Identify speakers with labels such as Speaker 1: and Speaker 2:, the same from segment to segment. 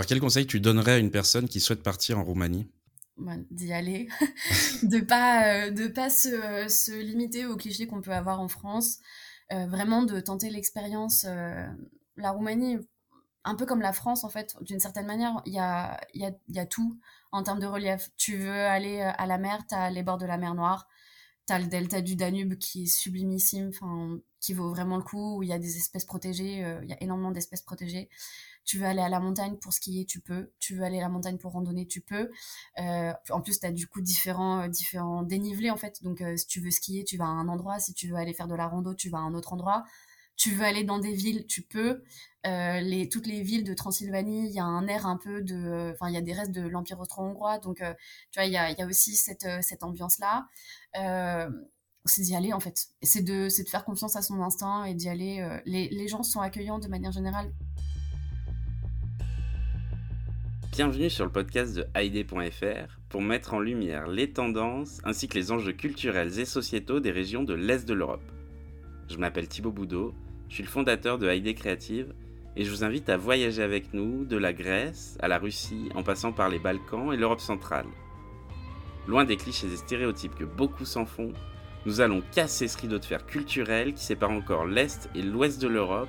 Speaker 1: Alors, quel conseil tu donnerais à une personne qui souhaite partir en Roumanie?
Speaker 2: Bah, D'y aller, de pas euh, de pas se, se limiter aux clichés qu'on peut avoir en France, euh, vraiment de tenter l'expérience. Euh, la Roumanie, un peu comme la France en fait, d'une certaine manière, il y a, y, a, y a tout en termes de relief. Tu veux aller à la mer, tu as les bords de la mer Noire, tu as le delta du Danube qui est sublimissime, qui vaut vraiment le coup, où il y a des espèces protégées, il y a énormément d'espèces protégées. Tu veux aller à la montagne pour skier, tu peux. Tu veux aller à la montagne pour randonner, tu peux. Euh, en plus, tu as du coup différents, euh, différents dénivelés en fait. Donc, euh, si tu veux skier, tu vas à un endroit. Si tu veux aller faire de la rando, tu vas à un autre endroit. Tu veux aller dans des villes, tu peux. toutes les villes de Transylvanie, il y a un air un peu de. Enfin, il y a des restes de l'Empire austro-hongrois. Donc, tu vois, il y a, aussi cette, ambiance-là c'est d'y aller en fait. C'est de, faire confiance à son instinct et d'y aller. les gens sont accueillants de manière générale.
Speaker 3: Bienvenue sur le podcast de Haïdé.fr pour mettre en lumière les tendances ainsi que les enjeux culturels et sociétaux des régions de l'Est de l'Europe. Je m'appelle Thibaut Boudot, je suis le fondateur de Haïdé Créative et je vous invite à voyager avec nous de la Grèce à la Russie en passant par les Balkans et l'Europe centrale. Loin des clichés et stéréotypes que beaucoup s'en font, nous allons casser ce rideau de fer culturel qui sépare encore l'Est et l'Ouest de l'Europe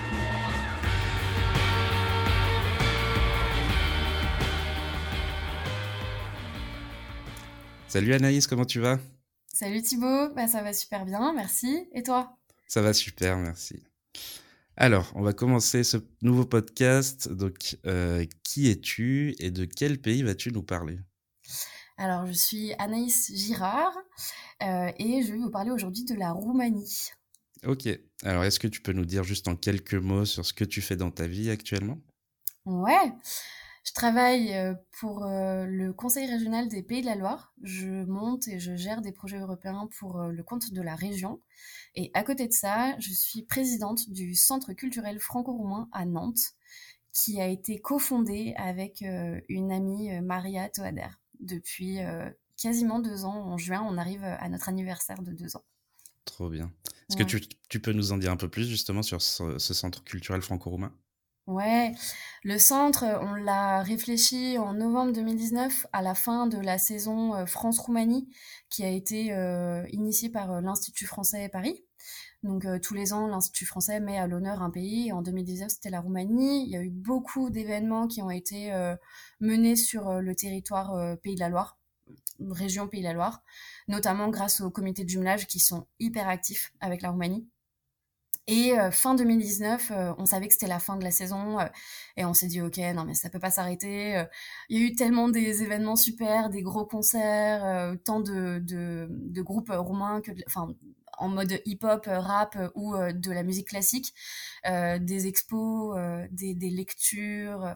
Speaker 1: Salut Anaïs, comment tu vas?
Speaker 2: Salut Thibaut, bah, ça va super bien, merci. Et toi?
Speaker 1: Ça va super, merci. Alors, on va commencer ce nouveau podcast. Donc, euh, qui es-tu et de quel pays vas-tu nous parler?
Speaker 2: Alors, je suis Anaïs Girard euh, et je vais vous parler aujourd'hui de la Roumanie.
Speaker 1: Ok. Alors, est-ce que tu peux nous dire juste en quelques mots sur ce que tu fais dans ta vie actuellement?
Speaker 2: Ouais. Je travaille euh, pour euh, le Conseil régional des Pays de la Loire. Je monte et je gère des projets européens pour euh, le compte de la région. Et à côté de ça, je suis présidente du Centre culturel franco-roumain à Nantes, qui a été cofondé avec une amie, Maria Toader. Depuis quasiment deux ans, en juin, on arrive à notre anniversaire de deux ans.
Speaker 1: Trop bien. Est-ce que tu, peux nous en dire un peu plus justement sur ce centre culturel franco-roumain?
Speaker 2: Ouais, le centre, on l'a réfléchi en novembre 2019 à la fin de la saison euh, France-Roumanie qui a été euh, initiée par euh, l'Institut français Paris. Donc tous les ans, l'Institut français met à l'honneur un pays. En 2019, c'était la Roumanie. Il y a eu beaucoup d'événements qui ont été menés sur le territoire Pays de la Loire, région Pays de la Loire, notamment grâce aux comités de jumelage qui sont hyper actifs avec la Roumanie. Et euh, fin 2019, euh, on savait que c'était la fin de la saison euh, et on s'est dit ok, non mais ça peut pas s'arrêter. Il y a eu tellement des événements super, des gros concerts, tant de, groupes roumains en mode hip-hop, rap ou de la musique classique, des expos, des, lectures,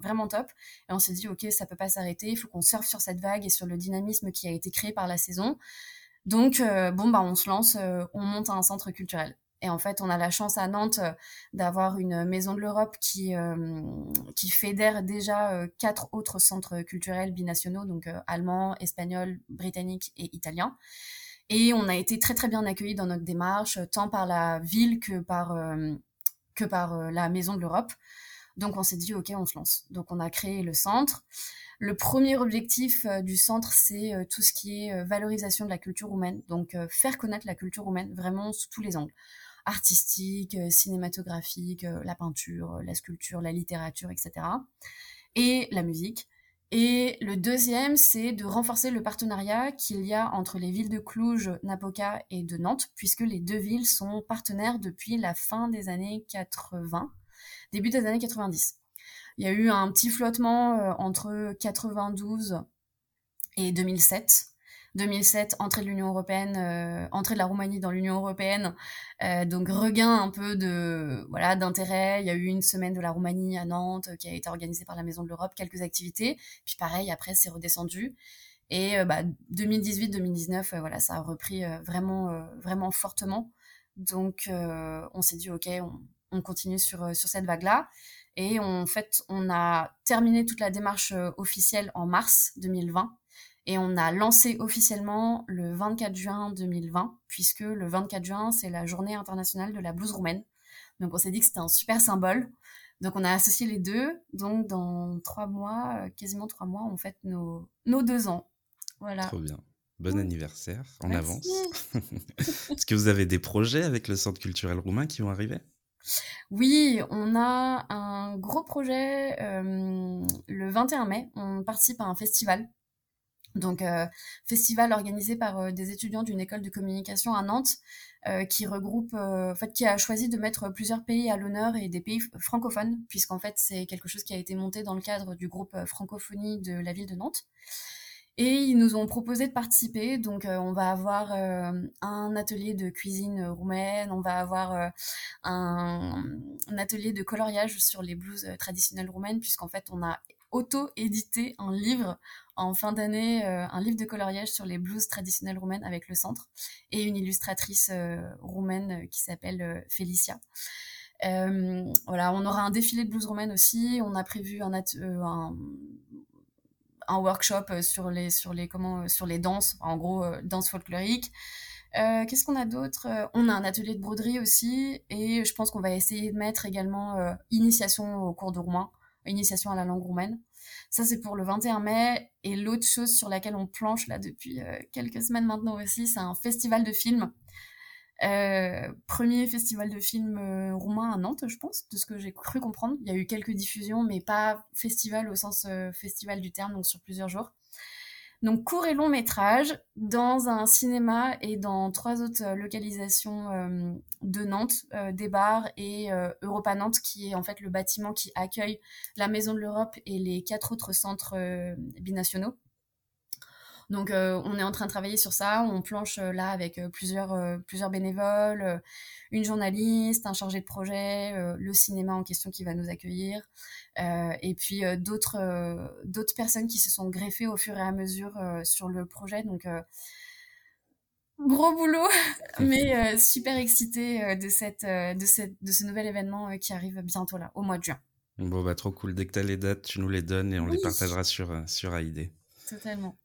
Speaker 2: vraiment top. Et on s'est dit ok, ça peut pas s'arrêter, il faut qu'on surfe sur cette vague et sur le dynamisme qui a été créé par la saison. Donc bon bah on se lance, on monte un centre culturel. Et en fait, on a la chance à Nantes euh, d'avoir une maison de l'Europe qui, euh, fédère déjà euh, quatre autres centres culturels binationaux, donc allemand, espagnol, britannique et italien. Et on a été très très bien accueillis dans notre démarche, tant par la ville que par, que par la maison de l'Europe. Donc on s'est dit, OK, on se lance. Donc on a créé le centre. Le premier objectif du centre, c'est tout ce qui est valorisation de la culture roumaine. Donc faire connaître la culture roumaine vraiment sous tous les angles artistique, euh, cinématographique, euh, la peinture, euh, la sculpture, la littérature, etc. Et la musique. Et le deuxième, c'est de renforcer le partenariat qu'il y a entre les villes de Cluj, Napoca et de Nantes, puisque les deux villes sont partenaires depuis la fin des années 80, début des années 90. Il y a eu un petit flottement entre 92 et 2007, 2007, entrée de l'Union européenne, euh, entrée de la Roumanie dans l'Union européenne, euh, donc regain un peu de voilà d'intérêt. Il y a eu une semaine de la Roumanie à Nantes qui a été organisée par la Maison de l'Europe, quelques activités. Puis pareil, après c'est redescendu. Et bah, 2018-2019, voilà, ça a repris vraiment, vraiment fortement. Donc, on s'est dit, OK, on, on continue sur, sur cette vague-là. Et en fait, on a terminé toute la démarche officielle en mars 2020. Et on a lancé officiellement le 24 juin 2020, puisque le 24 juin, c'est la journée internationale de la blouse roumaine. Donc on s'est dit que c'était un super symbole. Donc on a associé les deux. Donc dans trois mois, euh, quasiment trois mois, on fête nos, nos deux ans. Voilà.
Speaker 1: Trop bien. Bon anniversaire en avance. Est-ce que vous avez des projets avec le Centre culturel roumain qui vont arriver?
Speaker 2: Oui, on a un gros projet euh, le 21 mai. On participe à un festival donc, euh, festival organisé par euh, des étudiants d'une école de communication à Nantes, euh, qui regroupe, en fait, qui a choisi de mettre plusieurs pays à l'honneur et des pays francophones, puisqu'en fait, c'est quelque chose qui a été monté dans le cadre du groupe francophonie de la ville de Nantes. Et ils nous ont proposé de participer. Donc, on va avoir un atelier de cuisine roumaine, on va avoir un, atelier de coloriage sur les blouses traditionnelles roumaines, puisqu'en fait, on a auto-édité un livre en fin d'année, euh, un livre de coloriage sur les blues traditionnelles roumaines avec le centre et une illustratrice euh, roumaine euh, qui s'appelle Félicia. voilà, on aura un défilé de blues roumaines aussi. On a prévu un, workshop sur les sur les comment sur les danses, en gros danse folklorique. Qu'est-ce qu'on a d'autre? On a un atelier de broderie aussi, et je pense qu'on va essayer de mettre également initiation au cours de roumain initiation à la langue roumaine. Ça, c'est pour le 21 mai. Et l'autre chose sur laquelle on planche là depuis euh, quelques semaines maintenant aussi, c'est un festival de films. Euh, premier festival de films euh, roumain à Nantes, je pense, de ce que j'ai cru comprendre. Il y a eu quelques diffusions, mais pas festival au sens festival du terme, donc sur plusieurs jours. Donc court et long métrage dans un cinéma et dans trois autres euh, localisations euh, de Nantes, euh, des bars et Europa Nantes qui est en fait le bâtiment qui accueille la Maison de l'Europe et les quatre autres centres binationaux. Donc on est en train de travailler sur ça, on planche là avec plusieurs, plusieurs bénévoles, une journaliste, un chargé de projet, le cinéma en question qui va nous accueillir, et puis d'autres d'autres personnes qui se sont greffées au fur et à mesure sur le projet. Donc gros boulot, mais super excité de, cette, de, cette, de ce nouvel événement qui arrive bientôt là, au mois de juin.
Speaker 1: Bon, bah trop cool. Dès que tu as les dates, tu nous les donnes et on les partagera sur, sur AID.
Speaker 2: Totalement.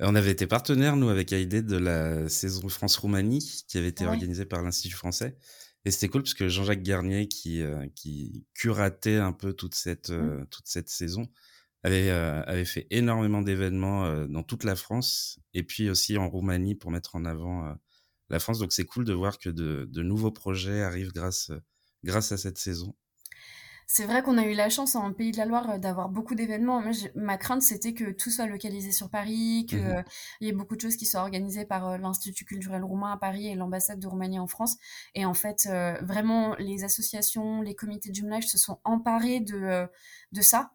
Speaker 1: On avait été partenaire, nous, avec AID, de la saison France-Roumanie, qui avait été organisée par l'Institut français. Et c'était cool parce que Jean-Jacques Garnier, qui, euh, qui curatait un peu toute cette, mmh. euh, toute cette saison, avait, euh, avait fait énormément d'événements dans toute la France et puis aussi en Roumanie pour mettre en avant la France. Donc c'est cool de voir que de, de, nouveaux projets arrivent grâce, grâce à cette saison
Speaker 2: c'est vrai qu'on a eu la chance en Pays de la Loire euh, d'avoir beaucoup d'événements. ma crainte, c'était que tout soit localisé sur Paris, qu'il mmh y ait beaucoup de choses qui soient organisées par euh, l'Institut culturel roumain à Paris et l'ambassade de Roumanie en France. Et en fait, euh, vraiment, les associations, les comités de jumelage se sont emparés de, de ça.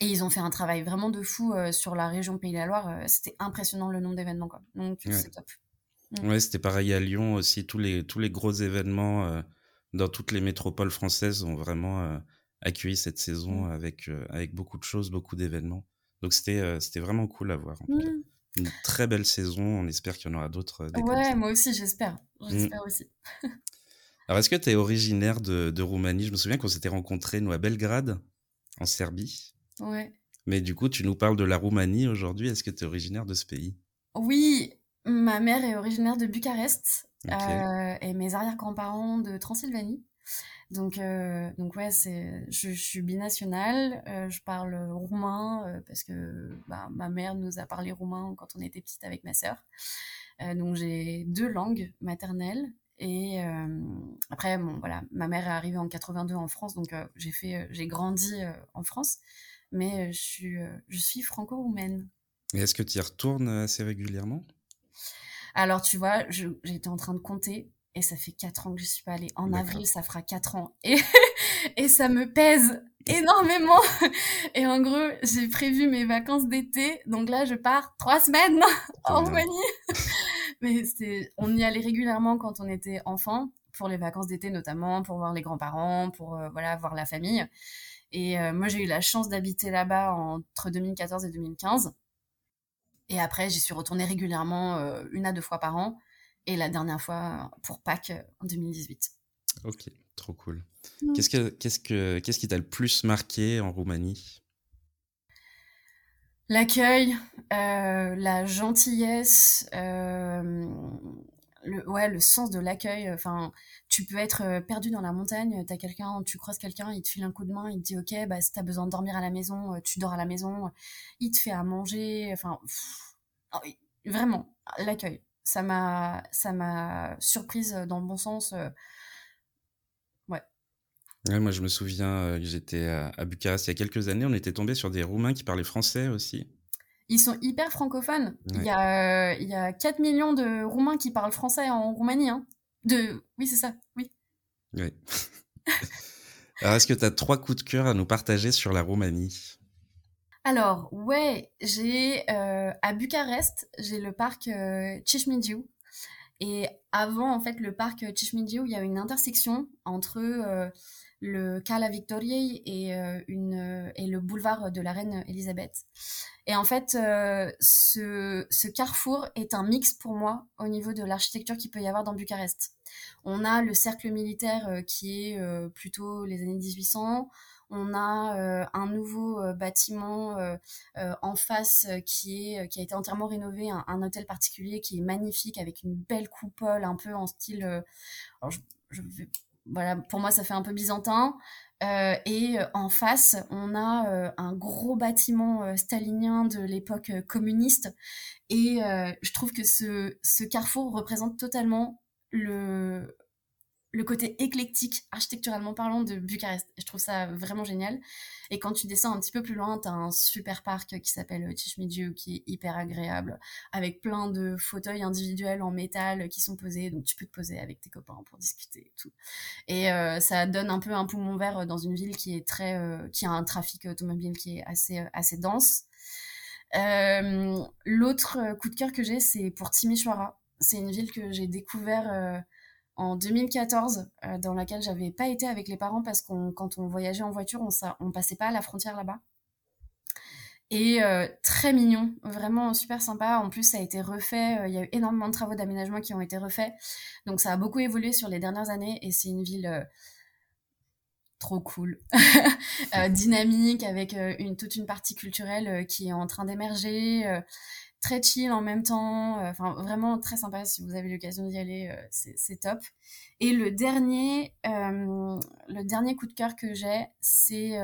Speaker 2: Et ils ont fait un travail vraiment de fou sur la région Pays de la Loire. c'était impressionnant le nombre d'événements. Donc, c'est top.
Speaker 1: Mmh. Ouais, c'était pareil à Lyon aussi. Tous les, tous les gros événements dans toutes les métropoles françaises ont vraiment euh, accueilli cette saison mmh. avec, euh, avec beaucoup de choses, beaucoup d'événements. Donc c'était euh, c'était vraiment cool à voir. Mmh. Une très belle saison. On espère qu'il y en aura d'autres.
Speaker 2: ouais, moi aussi, j'espère. Mmh. J'espère aussi.
Speaker 1: Alors, est-ce que tu es originaire de, de, Roumanie? Je me souviens qu'on s'était rencontrés, nous, à Belgrade, en Serbie.
Speaker 2: Ouais.
Speaker 1: Mais du coup, tu nous parles de la Roumanie aujourd'hui. Est-ce que tu es originaire de ce pays?
Speaker 2: Oui, ma mère est originaire de Bucarest. Euh, et mes arrière-grands-parents de Transylvanie. Donc, euh, donc ouais, c'est, je, je, suis binationale. Euh, je parle roumain euh, parce que bah, ma mère nous a parlé roumain quand on était petite avec ma sœur. Donc j'ai deux langues maternelles. Et après, bon, voilà, ma mère est arrivée en 82 en France, donc j'ai fait, j'ai grandi en France, mais je suis, je suis franco-roumaine.
Speaker 1: Et est-ce que tu y retournes assez régulièrement?
Speaker 2: Alors, tu vois, j'étais en train de compter et ça fait 4 ans que je suis pas allée. En avril, ça fera 4 ans. Et, et ça me pèse énormément. Et en gros, j'ai prévu mes vacances d'été. Donc là, je pars 3 semaines en Roumanie. Mais on y allait régulièrement quand on était enfant, pour les vacances d'été notamment, pour voir les grands-parents, pour euh, voilà voir la famille. Et euh, moi, j'ai eu la chance d'habiter là-bas entre 2014 et 2015. Et après, j'y suis retournée régulièrement, une à deux fois par an. Et la dernière fois pour Pâques en 2018.
Speaker 1: Ok, trop cool. Mmh. Qu'est-ce, que, qu'est-ce, que, qu'est-ce qui t'a le plus marqué en Roumanie?
Speaker 2: L'accueil, la gentillesse, le, ouais, le sens de l'accueil. Enfin, tu peux être euh, perdu dans la montagne, as quelqu'un, tu croises quelqu'un, il te file un coup de main, il te dit ok, bah si t'as besoin de dormir à la maison, euh, tu dors à la maison. Il te fait à manger. Enfin, oh, vraiment, l'accueil. Ça m'a, ça m'a surprise dans le bon sens. Euh, ouais.
Speaker 1: moi, je me souviens, j'étais à, Bucarest il y a quelques années, on était tombé sur des Roumains qui parlaient français aussi.
Speaker 2: Ils sont hyper francophones. Il, y a, il y a 4 millions de Roumains qui parlent français en Roumanie. Hein. De... Oui, c'est ça, oui.
Speaker 1: Oui. Alors, est-ce que tu as trois coups de cœur à nous partager sur la Roumanie?
Speaker 2: Alors, ouais, j'ai euh, à Bucarest, j'ai le parc euh, Et avant, en fait, le parc Cismigiu, il y a une intersection entre euh, le Cala Victoriei et, euh, une, et le boulevard de la Reine Elisabeth. Et en fait, euh, ce, carrefour est un mix pour moi au niveau de l'architecture qu'il peut y avoir dans Bucarest. On a le cercle militaire euh, qui est euh, plutôt les années 1800. On a un nouveau bâtiment en face qui, est, qui a été entièrement rénové, un, hôtel particulier qui est magnifique avec une belle coupole un peu en style... Alors je, je voilà, pour moi, ça fait un peu byzantin. Euh, et euh, en face, on a euh, un gros bâtiment stalinien de l'époque communiste. Et je trouve que ce, ce carrefour représente totalement le, le côté éclectique, architecturalement parlant, de Bucarest. Je trouve ça vraiment génial. Et quand tu descends un petit peu plus loin, tu as un super parc qui s'appelle Cismigiu, qui est hyper agréable, avec plein de fauteuils individuels en métal qui sont posés. Donc tu peux te poser avec tes copains pour discuter et tout. Et euh, ça donne un peu un poumon vert dans une ville qui est très, euh, qui a un trafic automobile qui est assez, euh, assez dense. L'autre coup de cœur que j'ai, c'est pour Timișoara. C'est une ville que j'ai découvert en 2014, euh, dans laquelle j'avais pas été avec les parents parce qu'on quand on voyageait en voiture, on, passait pas à la frontière là-bas. Et euh, très mignon, vraiment super sympa. En plus, ça a été refait. Euh, il y a eu énormément de travaux d'aménagement qui ont été refaits. Donc, ça a beaucoup évolué sur les dernières années et c'est une ville trop cool, dynamique, avec toute une partie culturelle qui est en train d'émerger très chill en même temps. Euh, enfin, vraiment très sympa. Si vous avez l'occasion d'y aller, euh, c'est top. Et le dernier, euh, le dernier coup de cœur que j'ai, c'est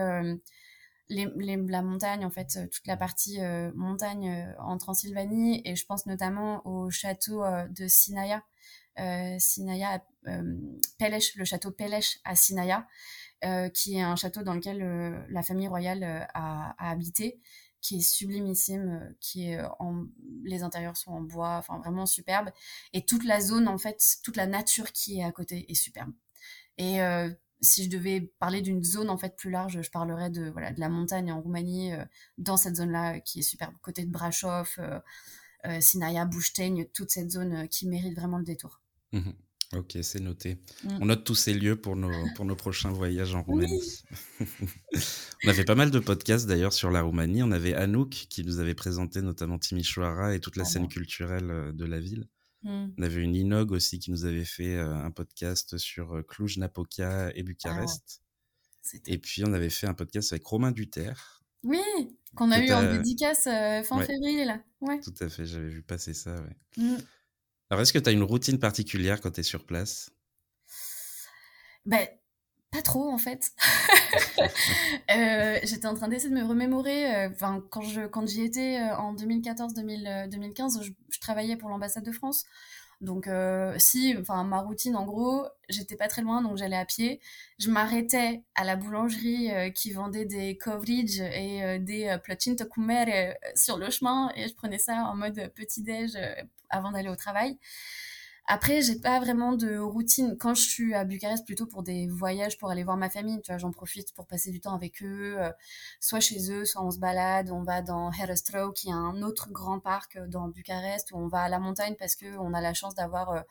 Speaker 2: la montagne, en fait, toute la partie montagne en Transylvanie. Et je pense notamment au château de Sinaia. Sinaia, Pelech, le château Pelech à Sinaia, qui est un château dans lequel la famille royale a habité qui est sublimissime, euh, qui est euh, en, les intérieurs sont en bois, enfin vraiment superbe. Et toute la zone, en fait, toute la nature qui est à côté est superbe. Et euh, si je devais parler d'une zone en fait plus large, je parlerais de voilà de la montagne en Roumanie, dans cette zone-là qui est superbe, côté de Brasov, Sinaia, Bouchteigne, toute cette zone qui mérite vraiment le détour.
Speaker 1: Mmh Ok, c'est noté. Mm. On note tous ces lieux pour nos, pour nos prochains voyages en Roumanie. on avait pas mal de podcasts d'ailleurs sur la Roumanie. On avait Anouk qui nous avait présenté notamment Timișoara et toute la ah scène culturelle euh, de la ville. Mm. On avait une Inog aussi qui nous avait fait euh, un podcast sur euh, Cluj-Napoca et Bucarest. Ah, et puis on avait fait un podcast avec Romain Duterre.
Speaker 2: Oui, qu'on a eu en dédicace fin février là. Ouais.
Speaker 1: Tout à fait, j'avais vu passer ça. Ouais. Mm. Alors, est-ce que tu as une routine particulière quand tu es sur place?
Speaker 2: Ben, pas trop en fait. euh, J'étais en train d'essayer de me remémorer. Euh, enfin, quand je quand j'y étais euh, en 2014-2015, je, je, travaillais pour l'ambassade de France. Donc euh, si, enfin ma routine en gros, j'étais pas très loin, donc j'allais à pied. Je m'arrêtais à la boulangerie euh, qui vendait des coverage et euh, des placinta kumere sur le chemin et je prenais ça en mode petit déj avant d'aller au travail. Après, j'ai pas vraiment de routine. Quand je suis à Bucarest, plutôt pour des voyages, pour aller voir ma famille, tu vois, j'en profite pour passer du temps avec eux, euh, soit chez eux, soit on se balade, on va dans Herestro, qui est un autre grand parc euh, dans Bucarest, où on va à la montagne parce que on a la chance d'avoir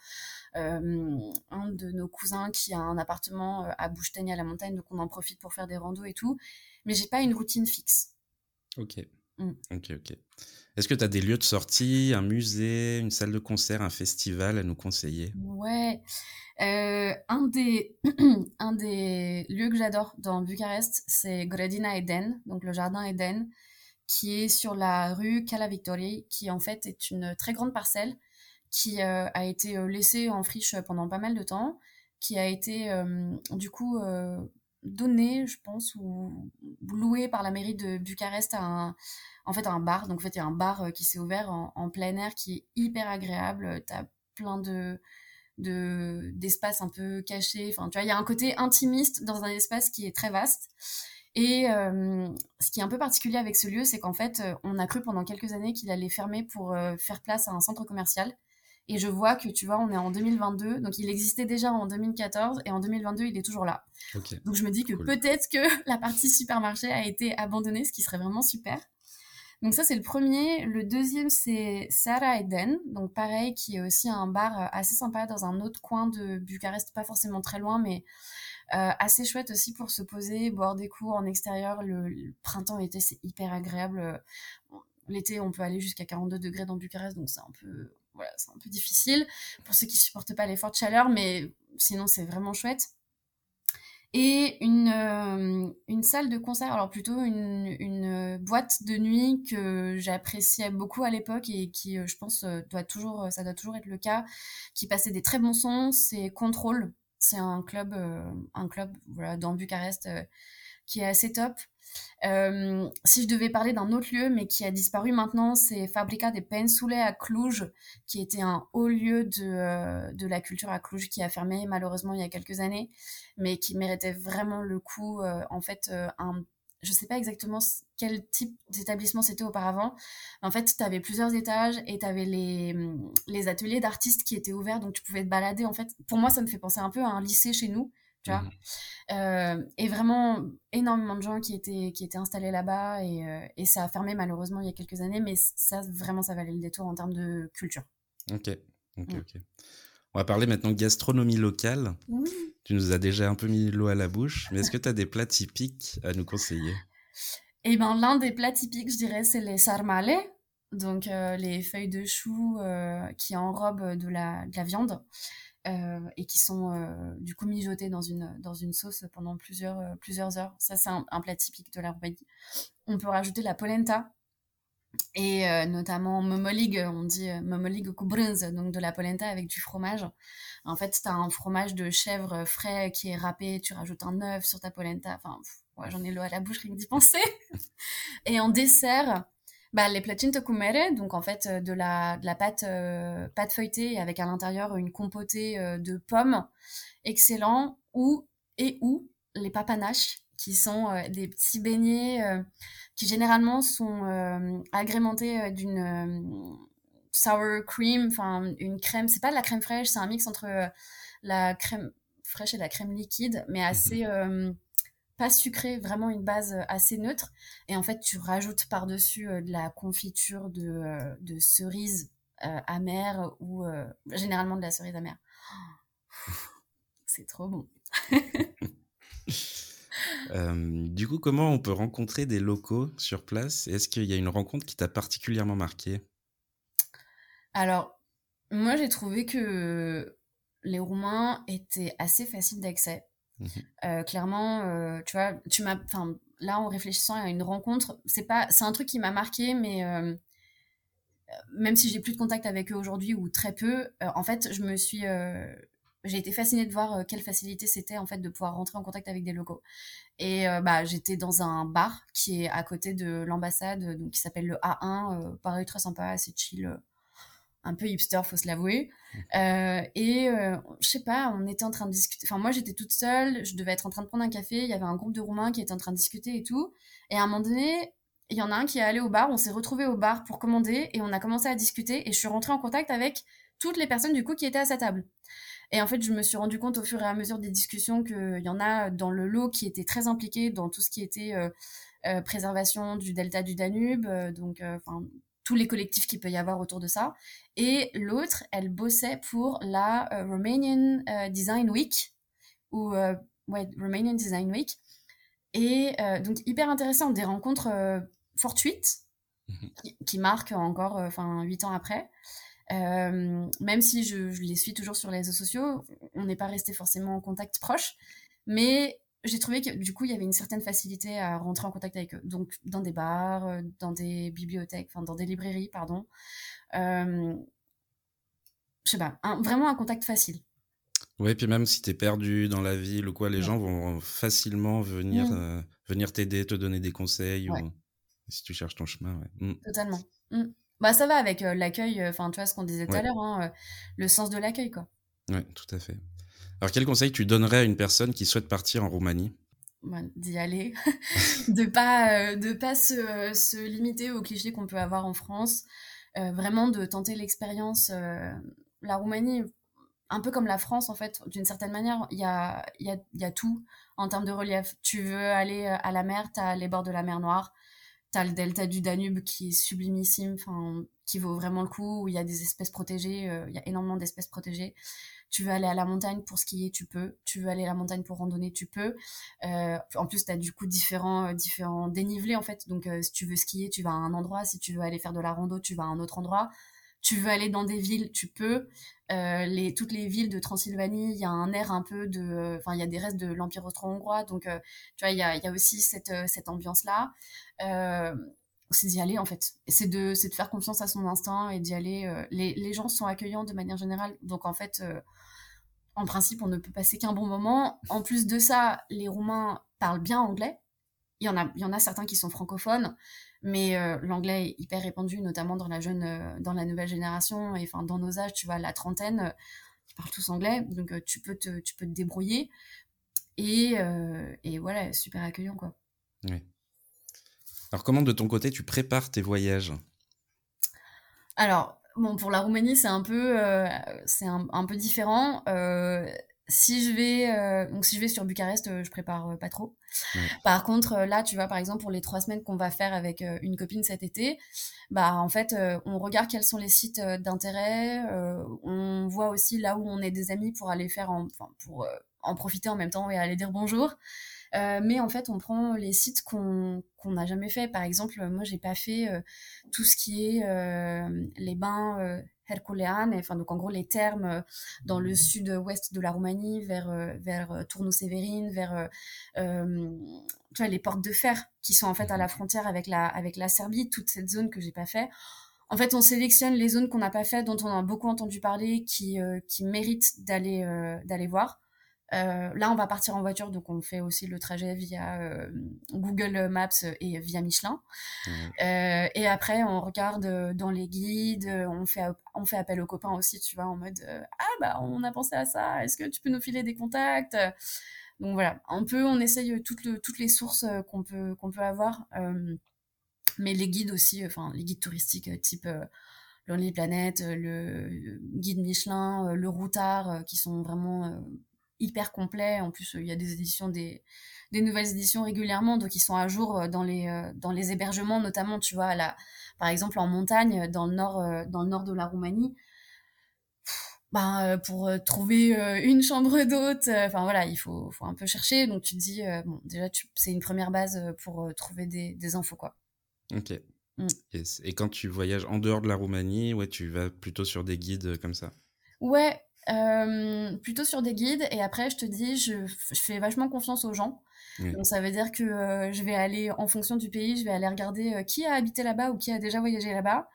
Speaker 2: euh, un de nos cousins qui a un appartement à Bouchteigne à la montagne, donc on en profite pour faire des randos et tout. Mais j'ai pas une routine fixe.
Speaker 1: Ok. Mm. Ok, ok. Est-ce que tu as des lieux de sortie, un musée, une salle de concert, un festival à nous conseiller?
Speaker 2: Ouais. Euh, un, des un des lieux que j'adore dans Bucarest, c'est Gradina Eden, donc le jardin Eden, qui est sur la rue Cala Victoria, qui en fait est une très grande parcelle qui euh, a été euh, laissée en friche pendant pas mal de temps, qui a été du coup donnée, je pense, ou louée par la mairie de Bucarest à un, en fait, un bar. Donc, en fait, il y a un bar qui s'est ouvert en, plein air qui est hyper agréable. Tu as plein de de d'espaces un peu cachés. Enfin, tu vois, il y a un côté intimiste dans un espace qui est très vaste. Et euh, ce qui est un peu particulier avec ce lieu, c'est qu'en fait, euh, on a cru pendant quelques années qu'il allait fermer pour euh, faire place à un centre commercial. Et je vois que, tu vois, on est en 2022, donc il existait déjà en 2014, et en 2022, il est toujours là. Donc je me dis que peut-être que la partie supermarché a été abandonnée, ce qui serait vraiment super. Donc ça, c'est le premier. Le deuxième, c'est Sarah Eden. Donc pareil, qui est aussi un bar euh, assez sympa dans un autre coin de Bucarest, pas forcément très loin, mais euh, assez chouette aussi pour se poser, boire des coups en extérieur. Le, printemps, été, c'est hyper agréable. L'été, on peut aller jusqu'à 42 degrés dans Bucarest, donc c'est un peu, voilà, c'est un peu difficile pour ceux qui supportent pas les fortes chaleurs, mais sinon c'est vraiment chouette et une, euh, une salle de concert, alors plutôt une, une boîte de nuit que j'appréciais beaucoup à l'époque et qui, euh, je pense, euh, doit toujours, ça doit toujours être le cas, qui passait des très bons sons, c'est Control. C'est un club, un club voilà, dans Bucarest qui est assez top. Euh, si je devais parler d'un autre lieu, mais qui a disparu maintenant, c'est Fabrica de Pensule à Cluj, qui était un haut lieu de, euh, de la culture à Cluj, qui a fermé malheureusement il y a quelques années, mais qui méritait vraiment le coup. Euh, en fait, un, je sais pas exactement quel type d'établissement c'était auparavant. En fait, tu avais plusieurs étages et tu avais les, les ateliers d'artistes qui étaient ouverts, donc tu pouvais te balader. En fait, pour moi, ça me fait penser un peu à un lycée chez nous Mmh euh, et vraiment énormément de gens qui étaient, qui étaient installés là-bas et, euh, et, ça a fermé malheureusement il y a quelques années, mais ça, vraiment, ça valait le détour en termes de culture.
Speaker 1: Ok, ok, mmh. ok. On va parler maintenant gastronomie locale. Tu nous as déjà un peu mis l'eau à la bouche, mais est-ce que tu as des plats typiques à nous conseiller?
Speaker 2: Eh bien, l'un des plats typiques, je dirais, c'est les sarmale, donc euh, les feuilles de chou qui enrobent de la, de la viande. Euh, et qui sont euh, du coup mijotés dans une, dans une sauce pendant plusieurs, euh, plusieurs heures. Ça, c'est un, plat typique de la Roumanie. On peut rajouter la polenta et notamment momolig, on dit momolig cu donc de la polenta avec du fromage. En fait, tu as un fromage de chèvre frais qui est râpé, tu rajoutes un œuf sur ta polenta. Enfin, j'en ai l'eau à la bouche rien que d'y penser. et en dessert, bah, les platines tocumere, donc en fait euh, de la, de la pâte, euh, pâte feuilletée avec à l'intérieur une compotée euh, de pommes, excellent, ou et ou les papanaches, qui sont des petits beignets qui généralement sont agrémentés d'une sour cream, enfin une crème, c'est pas de la crème fraîche, c'est un mix entre la crème fraîche et la crème liquide, mais mmh assez pas sucré, vraiment une base euh, assez neutre. Et en fait, tu rajoutes par-dessus euh, de la confiture de, euh, de cerises amères ou généralement de la cerise amère. c'est trop bon.
Speaker 1: du coup, comment on peut rencontrer des locaux sur place? Est-ce qu'il y a une rencontre qui t'a particulièrement marqué
Speaker 2: Alors, moi j'ai trouvé que les Roumains étaient assez faciles d'accès. Mmh euh, clairement, euh, tu vois, tu m'as, enfin, là, en réfléchissant à une rencontre, c'est pas, c'est un truc qui m'a marqué, mais euh, même si j'ai plus de contact avec eux aujourd'hui ou très peu, en fait, je me suis, j'ai été fascinée de voir quelle facilité c'était en fait de pouvoir rentrer en contact avec des locaux. Et bah, j'étais dans un bar qui est à côté de l'ambassade, donc qui s'appelle le A1, pareil très sympa, assez chill un peu hipster, faut se l'avouer. Euh, et euh, je sais pas, on était en train de discuter. Enfin, moi, j'étais toute seule, je devais être en train de prendre un café. Il y avait un groupe de Roumains qui était en train de discuter et tout. Et à un moment donné, il y en a un qui est allé au bar. On s'est retrouvé au bar pour commander et on a commencé à discuter. Et je suis rentrée en contact avec toutes les personnes du coup qui étaient à sa table. Et en fait, je me suis rendu compte au fur et à mesure des discussions qu'il y en a dans le lot qui étaient très impliqués dans tout ce qui était euh, préservation du delta du Danube, donc enfin tous les collectifs qu'il peut y avoir autour de ça. Et l'autre, elle bossait pour la euh, Romanian euh, Design Week, ou euh, ouais, Romanian Design Week. Et donc hyper intéressant, des rencontres fortuites, qui, marquent encore, enfin, huit ans après. même si je, je, les suis toujours sur les réseaux sociaux, on n'est pas resté forcément en contact proche, mais j'ai trouvé que du coup il y avait une certaine facilité à rentrer en contact avec eux. Donc dans des bars, dans des bibliothèques, enfin dans des librairies, pardon. Euh, je sais pas, vraiment un contact facile.
Speaker 1: Ouais, puis même si tu es perdu dans la ville ou quoi, les gens vont facilement venir mmh. euh, venir t'aider, te donner des conseils ou si tu cherches ton chemin.
Speaker 2: Mmh. Totalement. Mmh. Bah ça va avec euh, l'accueil, euh, enfin tu vois ce qu'on disait tout à l'heure, hein, le sens de l'accueil quoi.
Speaker 1: Ouais, tout à fait. Alors quel conseil tu donnerais à une personne qui souhaite partir en Roumanie?
Speaker 2: Bah, D'y aller, de pas de pas se, se limiter aux clichés qu'on peut avoir en France, vraiment de tenter l'expérience la Roumanie, un peu comme la France, en fait, d'une certaine manière, il y a, y, a, y a tout en termes de relief. Tu veux aller euh, à la mer, tu as les bords de la mer Noire, tu as le delta du Danube qui est sublimissime, qui vaut vraiment le coup, où il y a des espèces protégées, euh, il y a énormément d'espèces protégées. Tu veux aller à la montagne pour skier, tu peux. Tu veux aller à la montagne pour randonner, tu peux. Euh, en plus, tu as du coup différents, différents dénivelés, en fait. Donc, si tu veux skier, tu vas à un endroit. Si tu veux aller faire de la rando, tu vas à un autre endroit tu veux aller dans des villes, tu peux. Euh, toutes les villes de Transylvanie, il y a un air un peu de... Enfin, il y a des restes de l'Empire austro-hongrois, donc euh, tu vois, il y a, aussi cette, euh, ambiance-là. c'est d'y aller, en fait. C'est de, de faire confiance à son instinct et d'y aller. Les, les, gens sont accueillants de manière générale, donc en fait, en principe, on ne peut passer qu'un bon moment. En plus de ça, les Roumains parlent bien anglais. Il y en a, il y en a certains qui sont francophones. Mais euh, l'anglais est hyper répandu, notamment dans la jeune, euh, dans la nouvelle génération, et enfin dans nos âges, tu vois, la trentaine, euh, ils parlent tous anglais, donc tu peux te, tu peux te débrouiller. Et, et voilà, super accueillant, quoi. Oui.
Speaker 1: Alors, comment de ton côté tu prépares tes voyages?
Speaker 2: Alors, bon, pour la Roumanie, c'est un peu, c'est un, un, peu différent si je vais euh, donc si je vais sur Bucarest euh, je prépare euh, pas trop. Par contre là tu vois par exemple pour les trois semaines qu'on va faire avec une copine cet été bah en fait on regarde quels sont les sites d'intérêt on voit aussi là où on est des amis pour aller faire enfin pour en profiter en même temps et aller dire bonjour. Mais en fait on prend les sites qu'on qu'on n'a jamais fait. Par exemple moi j'ai pas fait tout ce qui est les bains Herculean, enfin donc en gros les termes euh, dans le sud-ouest de la Roumanie, vers euh, vers euh, Tournou-Sévérine, vers tu vois les portes de fer qui sont en fait à la frontière avec la avec la Serbie, toute cette zone que j'ai pas fait. En fait, on sélectionne les zones qu'on n'a pas fait, dont on a beaucoup entendu parler, qui qui méritent d'aller d'aller voir. Euh, là, on va partir en voiture, donc on fait aussi le trajet via euh, Google Maps et via Michelin. Euh, et après, on regarde dans les guides, on fait, on fait appel aux copains aussi, tu vois, en mode Ah, bah, on a pensé à ça, est-ce que tu peux nous filer des contacts? Donc voilà, un peu, on essaye toutes, le, toutes les sources qu'on peut, qu'on peut avoir. mais les guides aussi, enfin, les guides touristiques type. Lonely Planet, le guide Michelin, le Routard, qui sont vraiment hyper complet. En plus, il y a des éditions, des, des, nouvelles éditions régulièrement, donc ils sont à jour euh, dans les, euh, dans les hébergements, notamment, tu vois, là, par exemple en montagne, dans le nord, euh, dans le nord de la Roumanie. Ben, pour trouver une chambre d'hôte, enfin voilà, il faut, faut un peu chercher. Donc tu te dis, bon, déjà, c'est une première base pour trouver des, des infos, quoi.
Speaker 1: Ok. Mm. Et quand tu voyages en dehors de la Roumanie, ouais, tu vas plutôt sur des guides comme ça?
Speaker 2: Ouais, euh, plutôt sur des guides. Et après je te dis je, je fais vachement confiance aux gens. Donc ça veut dire que euh, je vais aller en fonction du pays je vais aller regarder euh, qui a habité là-bas ou qui a déjà voyagé là-bas.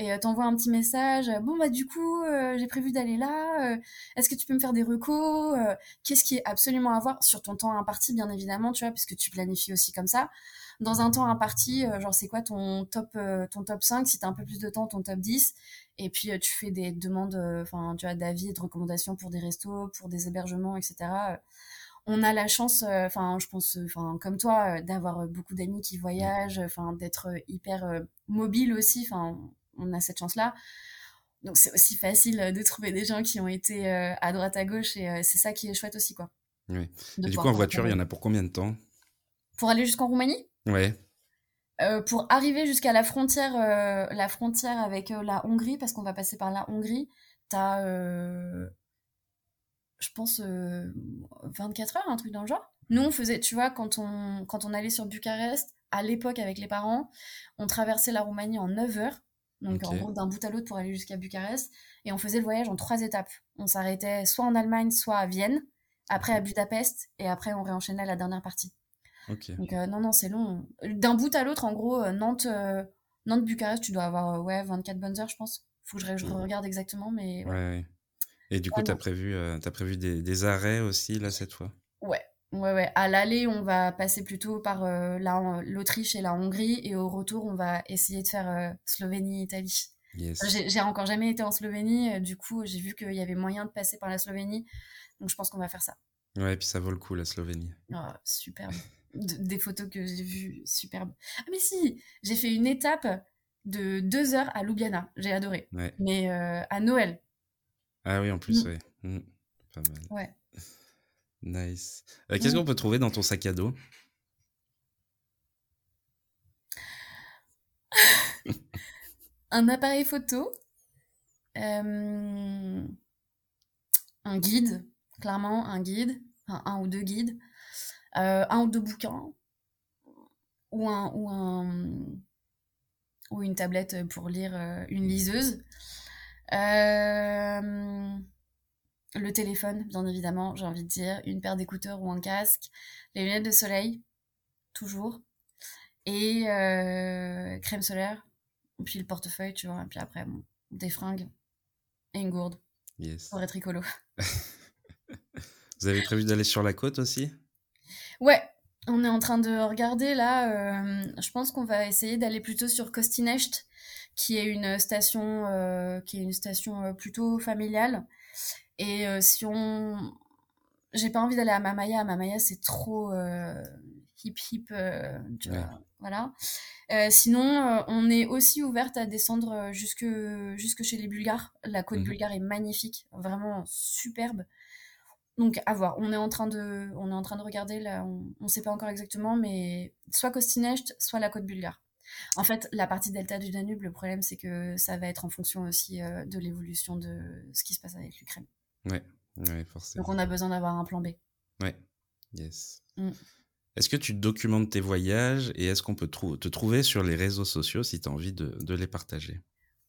Speaker 2: Et t'envoies un petit message bon bah du coup j'ai prévu d'aller là est-ce que tu peux me faire des recos qu'est-ce qui est absolument à voir sur ton temps imparti bien évidemment tu vois puisque tu planifies aussi comme ça. Dans un temps imparti, genre c'est quoi ton top, ton top 5, si t'as un peu plus de temps, ton top 10, et puis euh, tu fais des demandes, enfin tu as d'avis et de recommandations pour des restos, pour des hébergements, etc. On a la chance, enfin je pense, enfin comme toi, d'avoir beaucoup d'amis qui voyagent, enfin d'être hyper mobile aussi, enfin on a cette chance-là. Donc c'est aussi facile de trouver des gens qui ont été à droite à gauche et c'est ça qui est chouette aussi quoi.
Speaker 1: Oui. Et du coup en voiture, il y en a pour combien de temps?
Speaker 2: Pour aller jusqu'en Roumanie?
Speaker 1: Ouais.
Speaker 2: Euh, pour arriver jusqu'à la frontière, euh, la frontière avec euh, la Hongrie, parce qu'on va passer par la Hongrie, t'as je pense, 24 heures, un truc dans le genre. Nous, on faisait, tu vois, quand on, quand on allait sur Bucarest, à l'époque avec les parents, on traversait la Roumanie en 9 heures. Donc en gros d'un bout à l'autre pour aller jusqu'à Bucarest. Et on faisait le voyage en trois étapes. On s'arrêtait soit en Allemagne, soit à Vienne, après à Budapest, et après on réenchaînait la dernière partie. Donc euh, non, non, c'est long. D'un bout à l'autre, en gros, euh, Nantes, euh, Nantes, Bucarest, tu dois avoir ouais, 24 bonnes heures, je pense. Faut que je, regarde exactement, mais...
Speaker 1: Ouais. Et du coup, tu as prévu, as prévu des, des arrêts aussi, là, cette fois?
Speaker 2: Ouais, Ouais, ouais. À l'aller, on va passer plutôt par euh, l'Autriche et la Hongrie, et au retour, on va essayer de faire euh, Slovénie-Italie. Yes. J'ai encore jamais été en Slovénie, euh, du coup, j'ai vu qu'il y avait moyen de passer par la Slovénie, donc je pense qu'on va faire ça.
Speaker 1: Ouais, et puis ça vaut le coup, la Slovénie.
Speaker 2: Oh, superbe. Des photos que j'ai vues, superbe. Ah, mais si J'ai fait une étape de deux heures à Ljubljana, j'ai adoré. Mais à Noël.
Speaker 1: Ah oui, en plus, mm. ouais. Mm. Pas mal. Ouais. Nice. Euh, qu'est-ce qu'on peut trouver dans ton sac à dos?
Speaker 2: Un appareil photo, euh, un guide, clairement un guide, un ou deux guides, euh, un ou deux bouquins, ou un, ou un ou une tablette pour lire une liseuse. Euh, le téléphone, bien évidemment, j'ai envie de dire, une paire d'écouteurs ou un casque, les lunettes de soleil, toujours, et euh, crème solaire, puis le portefeuille, tu vois, et puis après, des fringues et une gourde. Yes. Pour être rigolo.
Speaker 1: Vous avez prévu d'aller sur la côte aussi?
Speaker 2: Ouais, on est en train de regarder là. Euh, je pense qu'on va essayer d'aller plutôt sur Kostinecht, qui est une station, euh, qui est une station plutôt familiale et euh, si on. J'ai pas envie d'aller à Mamaya. Mamaya, c'est trop euh, hip hip. Euh, voilà. sinon, on est aussi ouverte à descendre jusque, jusque chez les Bulgares. La côte mmh bulgare est magnifique, vraiment superbe. Donc à voir. On est en train de, on est en train de regarder là. On ne sait pas encore exactement, mais soit Kostinecht, soit la côte bulgare. En fait, la partie delta du Danube, le problème c'est que ça va être en fonction aussi de l'évolution de ce qui se passe avec l'Ukraine.
Speaker 1: Ouais, ouais, forcément.
Speaker 2: Donc on a besoin d'avoir un plan B.
Speaker 1: Ouais, yes. Mm. Est-ce que tu documentes tes voyages et est-ce qu'on peut te trouver sur les réseaux sociaux si tu as envie de, de, les partager?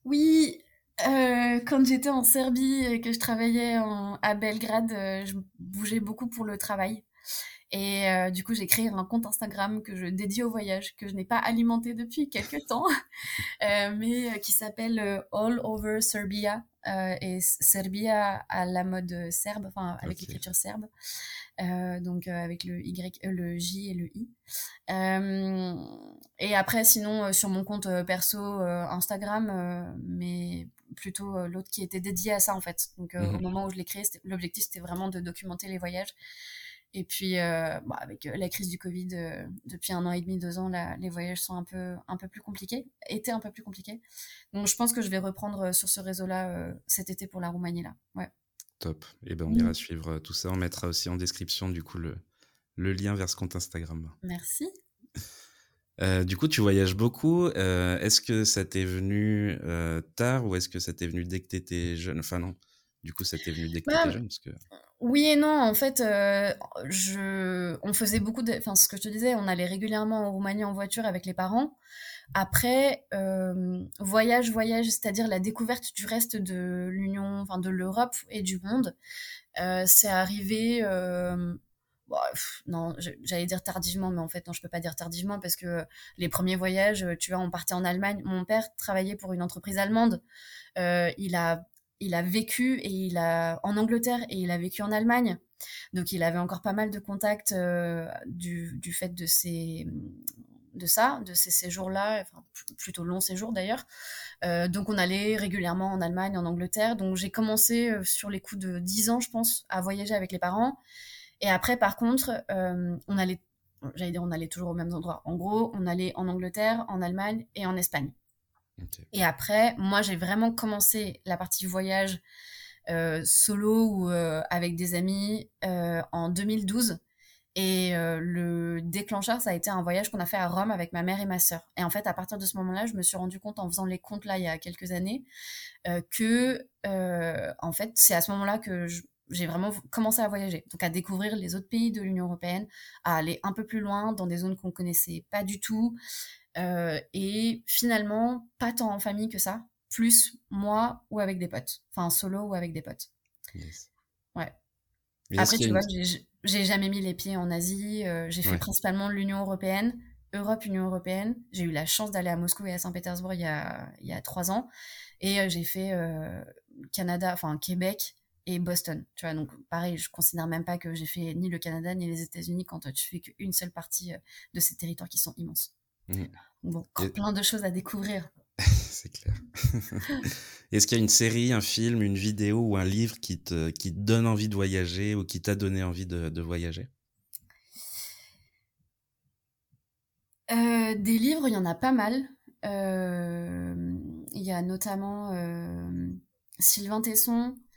Speaker 2: Oui, euh, quand j'étais en Serbie et que je travaillais à Belgrade, euh, je bougeais beaucoup pour le travail. Et euh, du coup, j'ai créé un compte Instagram que je dédie au voyage, que je n'ai pas alimenté depuis quelques temps, euh, mais qui s'appelle All Over Serbia. Euh, et Serbia à la mode serbe, enfin avec l'écriture serbe, euh, donc euh, avec le Y, le J et le I. et après, sinon, sur mon compte perso Instagram, mais plutôt l'autre qui était dédié à ça en fait. Donc au mmh moment où je l'ai créé, l'objectif c'était vraiment de documenter les voyages et puis, euh, bah, avec euh, la crise du Covid, euh, depuis un an et demi, deux ans, les voyages sont un peu, un peu plus compliqués, étaient un peu plus compliqués. Donc, je pense que je vais reprendre sur ce réseau-là cet été pour la Roumanie, là. Ouais.
Speaker 1: Top. Et eh ben, on ira suivre tout ça. On mettra aussi en description, du coup, le, le lien vers ce compte Instagram.
Speaker 2: Merci.
Speaker 1: du coup, tu voyages beaucoup. est-ce que ça t'est venu tard ou est-ce que ça t'est venu dès que tu étais jeune? Enfin, non. Du coup, ça t'est venu dès que tu étais bah, jeune parce que...
Speaker 2: Oui et non, en fait, euh, je... on faisait beaucoup de... Enfin, ce que je te disais, on allait régulièrement en Roumanie en voiture avec les parents. Après, euh, voyage, voyage, c'est-à-dire la découverte du reste de l'Union, enfin de l'Europe et du monde, euh, c'est arrivé... Non, j'allais dire tardivement, mais en fait, non, je peux pas dire tardivement parce que les premiers voyages, tu vois, on partait en Allemagne. Mon père travaillait pour une entreprise allemande. il a il a vécu et il a en Angleterre et il a vécu en Allemagne. Donc il avait encore pas mal de contacts euh, du, du, fait de ces de ça, de ces séjours-là, plutôt longs séjours d'ailleurs. Euh, donc on allait régulièrement en Allemagne, en Angleterre. Donc j'ai commencé euh, sur les coups de 10 ans, je pense, à voyager avec les parents. Et après, par contre, on allait, j'allais dire, on allait toujours aux mêmes endroits. En gros, on allait en Angleterre, en Allemagne et en Espagne. Et après, moi, j'ai vraiment commencé la partie voyage euh, solo ou euh, avec des amis euh, en 2012. Et le déclencheur, ça a été un voyage qu'on a fait à Rome avec ma mère et ma sœur. Et en fait, à partir de ce moment-là, je me suis rendu compte en faisant les comptes là il y a quelques années que, en fait, c'est à ce moment-là que je, j'ai vraiment commencé à voyager, donc à découvrir les autres pays de l'Union européenne, à aller un peu plus loin dans des zones qu'on connaissait pas du tout, euh, et finalement pas tant en famille que ça, plus moi ou avec des potes, enfin solo ou avec des potes. Ouais. Après, tu vois, j'ai jamais mis les pieds en Asie, euh, j'ai fait principalement l'Union européenne, Europe, Union européenne. J'ai eu la chance d'aller à Moscou et à Saint-Pétersbourg il, y a, il y a trois ans, et euh, j'ai fait Canada, enfin Québec, et Boston. Tu vois, donc pareil, je considère même pas que j'ai fait ni le Canada ni les États-Unis quand tu fais qu'une seule partie euh, de ces territoires qui sont immenses. Mmh. Bon, plein de choses à découvrir.
Speaker 1: C'est clair. Est-ce qu'il y a une série, un film, une vidéo ou un livre qui te, qui te donne envie de voyager ou qui t'a donné envie de, voyager?
Speaker 2: Euh, Des livres, il y en a pas mal. Euh, il y a notamment Sylvain Tesson, euh,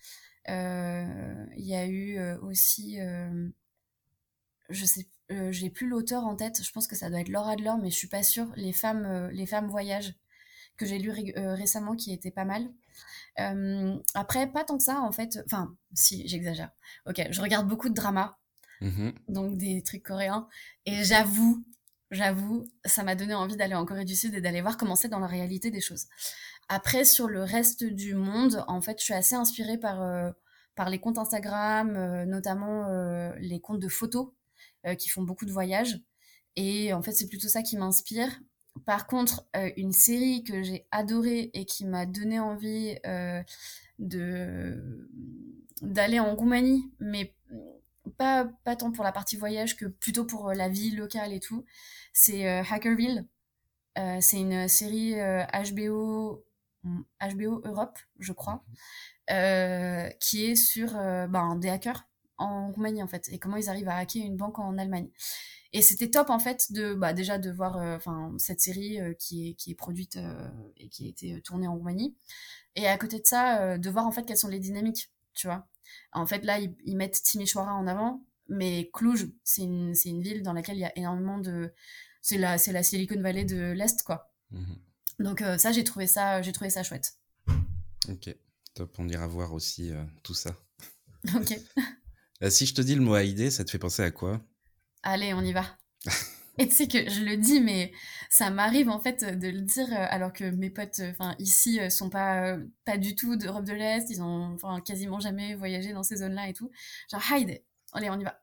Speaker 2: il y a eu euh, aussi, euh, je sais, j'ai plus l'auteur en tête. Je pense que ça doit être Laura Adler, mais je suis pas sûre. Les femmes, les femmes voyagent que j'ai lu récemment, qui était pas mal. après, pas tant que ça, en fait. Enfin, si, j'exagère. Ok, je regarde beaucoup de dramas, mmh donc des trucs coréens. Et j'avoue, j'avoue, ça m'a donné envie d'aller en Corée du Sud et d'aller voir comment c'est dans la réalité des choses. Après, sur le reste du monde, en fait, je suis assez inspirée par, euh, les comptes Instagram, euh, notamment euh, les comptes de photos qui font beaucoup de voyages. Et en fait, c'est plutôt ça qui m'inspire. Par contre, une série que j'ai adorée et qui m'a donné envie d'aller en Roumanie, mais pas, pas tant pour la partie voyage que plutôt pour la vie locale et tout, c'est Hackerville. c'est une série HBO HBO Europe, je crois, euh, qui est sur euh, ben, des hackers en Roumanie en fait et comment ils arrivent à hacker une banque en Allemagne. Et c'était top en fait de bah, déjà de voir euh, cette série qui est qui est produite et qui a été tournée en Roumanie et à côté de ça de voir en fait quelles sont les dynamiques, tu vois. En fait là ils, mettent Timișoara en avant mais Cluj c'est une c'est une ville dans laquelle il y a énormément de c'est la c'est la Silicon Valley de l'est quoi. Mmh donc euh, ça, j'ai trouvé ça, j'ai trouvé ça chouette.
Speaker 1: Ok, top. On ira voir aussi euh, tout ça.
Speaker 2: Ok.
Speaker 1: Euh, si je te dis le mot Haïdé, ça te fait penser à quoi?
Speaker 2: Allez, on y va. Et tu sais que je le dis, mais ça m'arrive en fait de le dire alors que mes potes, enfin ici, sont pas pas du tout d'Europe de l'Est, ils ont quasiment jamais voyagé dans ces zones-là et tout. Genre Haïdé, allez, on y va.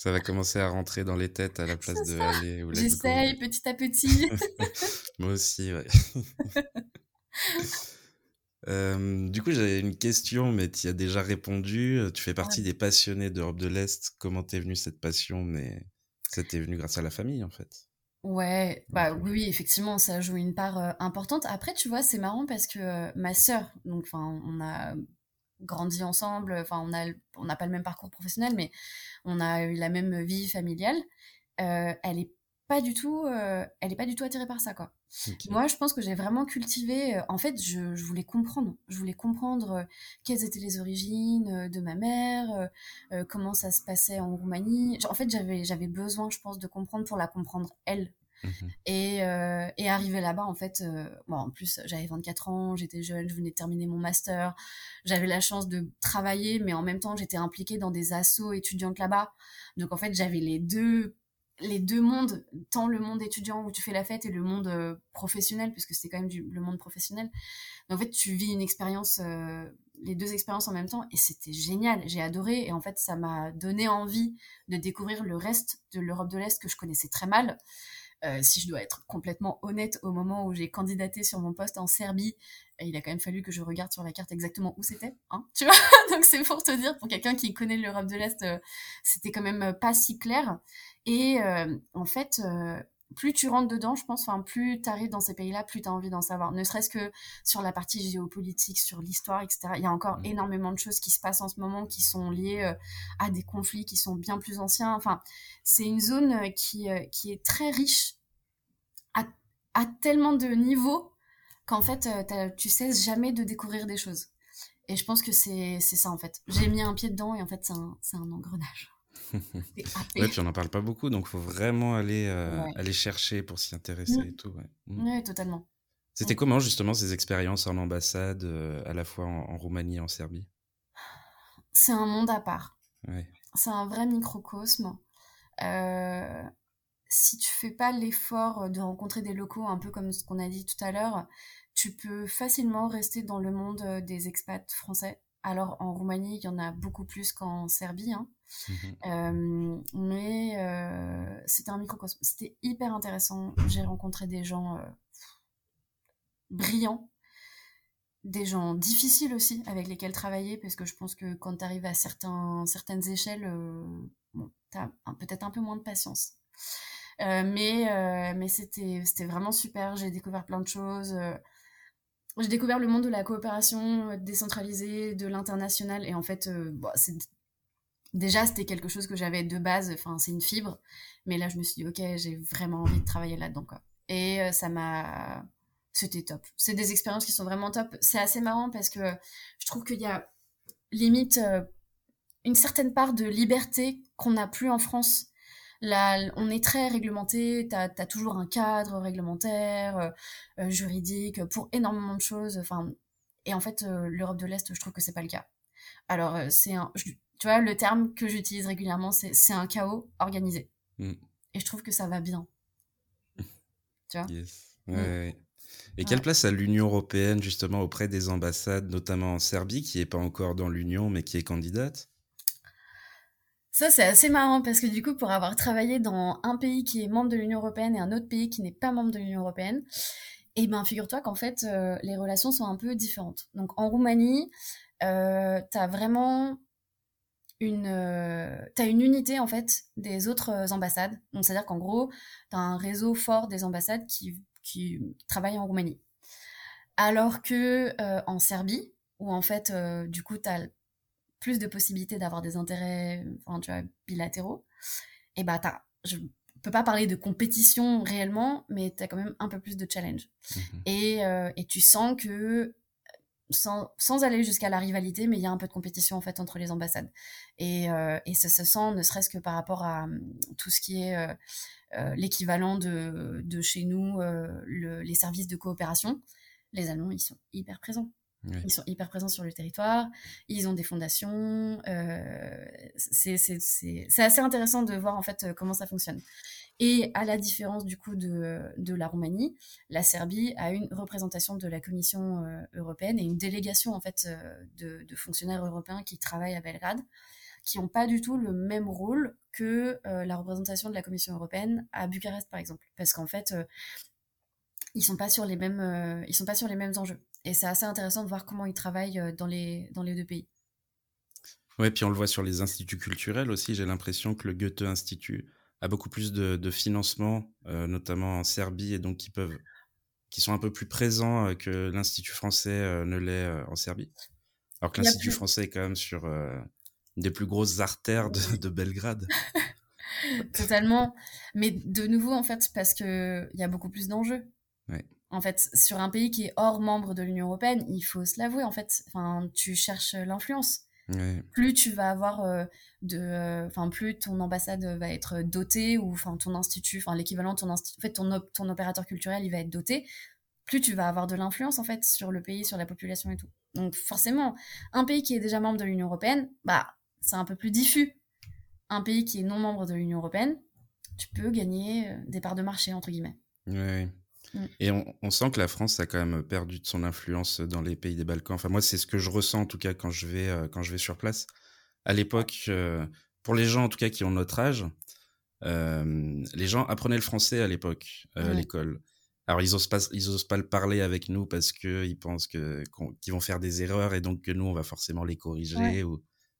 Speaker 1: Ça va commencer à rentrer dans les têtes à la place de aller
Speaker 2: ou J'essaye petit à petit.
Speaker 1: Moi aussi, ouais. Euh, du coup, j'avais une question, mais tu y as déjà répondu. Tu fais partie des passionnés d'Europe de l'Est. Comment t'es venue cette passion Mais t'est venu grâce à la famille, en fait.
Speaker 2: Ouais, bah oui, oui, effectivement, ça joue une part euh, importante. Après, tu vois, c'est marrant parce que euh, ma sœur, donc, enfin, on a grandi ensemble. Enfin, on a, on n'a pas le même parcours professionnel, mais on a eu la même vie familiale. Euh, elle est pas du tout, euh, elle est pas du tout attirée par ça, quoi. Moi, je pense que j'ai vraiment cultivé. Euh, en fait, je, je, voulais comprendre. Je voulais comprendre quelles étaient les origines de ma mère, comment ça se passait en Roumanie. En fait, j'avais, j'avais besoin, je pense, de comprendre pour la comprendre elle Mmh et, euh, et arrivé là-bas, en fait, euh, bon, en plus, j'avais 24 ans, j'étais jeune, je venais de terminer mon master, j'avais la chance de travailler, mais en même temps, j'étais impliquée dans des assos étudiantes là-bas. Donc, en fait, j'avais les deux, les deux mondes, tant le monde étudiant où tu fais la fête et le monde euh, professionnel, puisque c'était quand même le monde professionnel. Donc, en fait, tu vis une expérience, euh, les deux expériences en même temps, et c'était génial. J'ai adoré, et en fait, ça m'a donné envie de découvrir le reste de l'Europe de l'Est que je connaissais très mal. Euh, si je dois être complètement honnête, au moment où j'ai candidaté sur mon poste en Serbie, euh, il a quand même fallu que je regarde sur la carte exactement où c'était, hein. Donc c'est pour te dire, pour quelqu'un qui connaît l'Europe de l'Est, euh, c'était quand même pas si clair. Et en fait, plus tu rentres dedans, je pense, enfin, plus tu arrives dans ces pays-là, plus tu as envie d'en savoir. Ne serait-ce que sur la partie géopolitique, sur l'histoire, etc. Il y a encore mmh. énormément de choses qui se passent en ce moment qui sont liées euh, à des conflits qui sont bien plus anciens. Enfin, c'est une zone euh, qui, euh, qui est très riche à, à tellement de niveaux qu'en fait, tu cesses jamais de découvrir des choses. Et je pense que c'est ça, en fait. J'ai mis un pied dedans et en fait, c'est un, un engrenage
Speaker 1: ouais, puis on n'en parle pas beaucoup, donc il faut vraiment aller, euh, aller chercher pour s'y intéresser mmh. et tout. Ouais,
Speaker 2: mmh. totalement.
Speaker 1: C'était comment justement ces expériences en ambassade, euh, à la fois en, Roumanie et en Serbie?
Speaker 2: C'est un monde à part. C'est un vrai microcosme. Euh, si tu fais pas l'effort de rencontrer des locaux, un peu comme ce qu'on a dit tout à l'heure, tu peux facilement rester dans le monde des expats français. Alors en Roumanie, il y en a beaucoup plus qu'en Serbie, hein. mmh euh, mais euh, c'était un microcosme. C'était hyper intéressant. J'ai rencontré des gens brillants des gens difficiles aussi avec lesquels travailler parce que je pense que quand tu arrives à certains, certaines échelles, euh, bon, tu as peut-être un peu moins de patience. Euh, mais euh, mais c'était vraiment super, j'ai découvert plein de choses. J'ai découvert le monde de la coopération décentralisée, de l'international et en fait, bon, déjà c'était quelque chose que j'avais de base, enfin c'est une fibre, mais là je me suis dit ok j'ai vraiment envie de travailler là-dedans. Et ça m'a c'était top. C'est des expériences qui sont vraiment top. C'est assez marrant parce que je trouve qu'il y a limite euh, une certaine part de liberté qu'on n'a plus en France. Là, on est très réglementé, tu as, toujours un cadre réglementaire, euh, euh, juridique, pour énormément de choses. Enfin, et en fait, l'Europe de l'Est, je trouve que c'est pas le cas. Alors, c'est un, tu vois, le terme que j'utilise régulièrement, c'est un chaos organisé. Mm. Et je trouve que ça va bien.
Speaker 1: tu vois? Yes. Mm. ouais. Et quelle place a l'Union européenne justement auprès des ambassades, notamment en Serbie, qui n'est pas encore dans l'Union mais qui est candidate?
Speaker 2: Ça, c'est assez marrant parce que du coup, pour avoir travaillé dans un pays qui est membre de l'Union européenne et un autre pays qui n'est pas membre de l'Union européenne, eh ben, figure-toi qu'en fait, euh, les relations sont un peu différentes. Donc, en Roumanie, euh, tu as vraiment une, euh, as une unité en fait des autres ambassades. Donc, c'est-à-dire qu'en gros, tu as un réseau fort des ambassades qui qui travaillent en Roumanie. Alors que euh, en Serbie, où en fait, du coup, tu as plus de possibilités d'avoir des intérêts enfin, tu vois, bilatéraux, et bah, as, je peux pas parler de compétition réellement, mais tu as quand même un peu plus de challenge. Mmh et, euh, et, tu sens que sans, sans, aller jusqu'à la rivalité, mais il y a un peu de compétition en fait entre les ambassades. Et, et ça se sent ne serait-ce que par rapport à hum, tout ce qui est euh, l'équivalent de, de, chez nous, euh, le, les services de coopération. Les Allemands, ils sont hyper présents. Ils sont hyper présents sur le territoire, ils ont des fondations. Euh, c'est assez intéressant de voir en fait comment ça fonctionne. Et à la différence du coup de, de la Roumanie, la Serbie a une représentation de la Commission européenne et une délégation en fait de, de, fonctionnaires européens qui travaillent à Belgrade qui n'ont pas du tout le même rôle que euh, la représentation de la Commission européenne à Bucarest, par exemple. Parce qu'en fait, euh, ils sont pas sur les mêmes, euh, ils sont pas sur les mêmes enjeux. Et c'est assez intéressant de voir comment ils travaillent dans les, dans les deux pays.
Speaker 1: Ouais, puis on le voit sur les instituts culturels aussi. J'ai l'impression que le Goethe Institut a beaucoup plus de, de financement, notamment en Serbie, et donc qui peuvent, qui sont un peu plus présents que l'Institut français ne l'est en Serbie. Alors que l'Institut français est quand même sur des plus grosses artères de, Belgrade.
Speaker 2: Totalement. Mais de nouveau, en fait, parce qu'il y a beaucoup plus d'enjeux. En fait, sur un pays qui est hors membre de l'Union européenne, il faut se l'avouer, en fait, enfin, tu cherches l'influence. Plus tu vas avoir euh, de, euh, enfin, plus ton ambassade va être dotée ou enfin ton institut, enfin l'équivalent de ton institut, en fait, ton, ton opérateur culturel, il va être doté. Plus tu vas avoir de l'influence en fait sur le pays, sur la population et tout. Donc forcément, un pays qui est déjà membre de l'Union européenne, bah c'est un peu plus diffus. Un pays qui est non membre de l'Union européenne, tu peux gagner euh, des parts de marché, entre guillemets.
Speaker 1: Oui. Et on, sent que la France a quand même perdu de son influence dans les pays des Balkans. Enfin, moi, c'est ce que je ressens en tout cas quand je vais, euh, quand je vais sur place. À l'époque, euh, pour les gens en tout cas qui ont notre âge, les gens apprenaient le français à l'époque, à l'école. Alors, ils n'osent pas, osent pas le parler avec nous parce qu'ils pensent qu'ils vont faire des erreurs et donc que nous, on va forcément les corriger. Ou...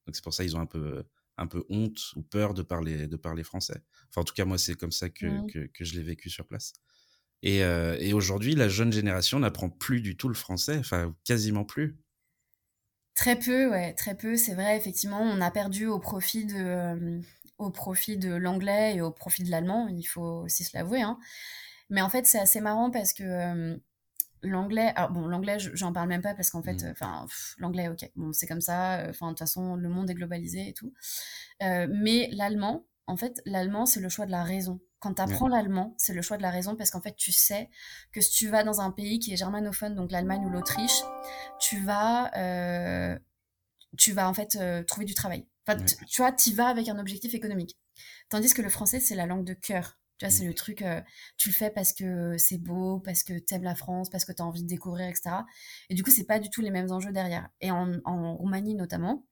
Speaker 1: Donc c'est pour ça qu'ils ont un peu, un peu honte ou peur de parler, de parler français. Enfin, en tout cas, moi, c'est comme ça que, que, je l'ai vécu sur place. Et, euh, et aujourd'hui, la jeune génération n'apprend plus du tout le français, enfin, quasiment plus.
Speaker 2: Très peu, ouais, très peu. C'est vrai, effectivement, on a perdu au profit de, euh, au profit de l'anglais et au profit de l'allemand, il faut aussi se l'avouer. Hein. Mais en fait, c'est assez marrant parce que euh, L'anglais, alors bon, l'anglais, j'en parle même pas parce qu'en fait, mmh. enfin, l'anglais, ok, bon, c'est comme ça. Enfin, de toute façon, le monde est globalisé et tout. Mais l'allemand, en fait, l'allemand, c'est le choix de la raison. Quand tu apprends l'allemand, c'est le choix de la raison parce qu'en fait, tu sais que si tu vas dans un pays qui est germanophone, donc l'Allemagne ou l'Autriche, tu vas, euh, tu vas en fait trouver du travail. Enfin, tu vois, tu vas avec un objectif économique. Tandis que le français, c'est la langue de cœur. Tu vois, c'est le truc, tu le fais parce que c'est beau, parce que t'aimes la France, parce que t'as envie de découvrir, etc. Et du coup, c'est pas du tout les mêmes enjeux derrière. Et en, en Roumanie notamment,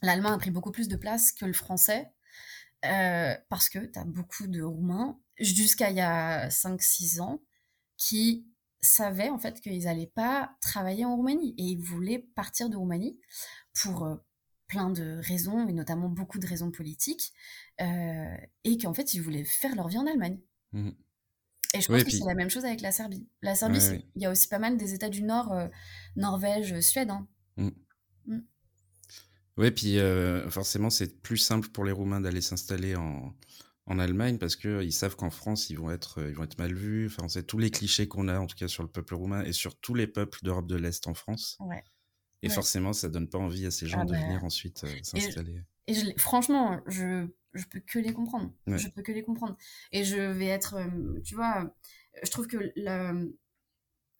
Speaker 2: l'allemand a pris beaucoup plus de place que le français, parce que t'as beaucoup de Roumains, jusqu'à il y a 5-6 ans, qui savaient en fait qu'ils n'allaient pas travailler en Roumanie. Et ils voulaient partir de Roumanie pour plein de raisons, et notamment beaucoup de raisons politiques, euh, et qu'en fait, ils voulaient faire leur vie en Allemagne. Mmh. Et je pense que c'est la même chose avec la Serbie. La Serbie, il y a aussi pas mal des États du Nord, euh, Norvège, Suède. Hein. Mmh.
Speaker 1: Mmh. Oui, puis euh, forcément, c'est plus simple pour les Roumains d'aller s'installer en, en Allemagne parce qu'ils savent qu'en France, ils vont, être, ils vont être mal vus. Enfin, c'est tous les clichés qu'on a, en tout cas, sur le peuple roumain et sur tous les peuples d'Europe de l'Est en France. Ouais. Et forcément, ça donne pas envie à ces gens ah de bah, venir ensuite euh, s'installer.
Speaker 2: Et, franchement, je, je peux que les comprendre. Je peux que les comprendre. Et je vais être, euh, tu vois, je trouve que la,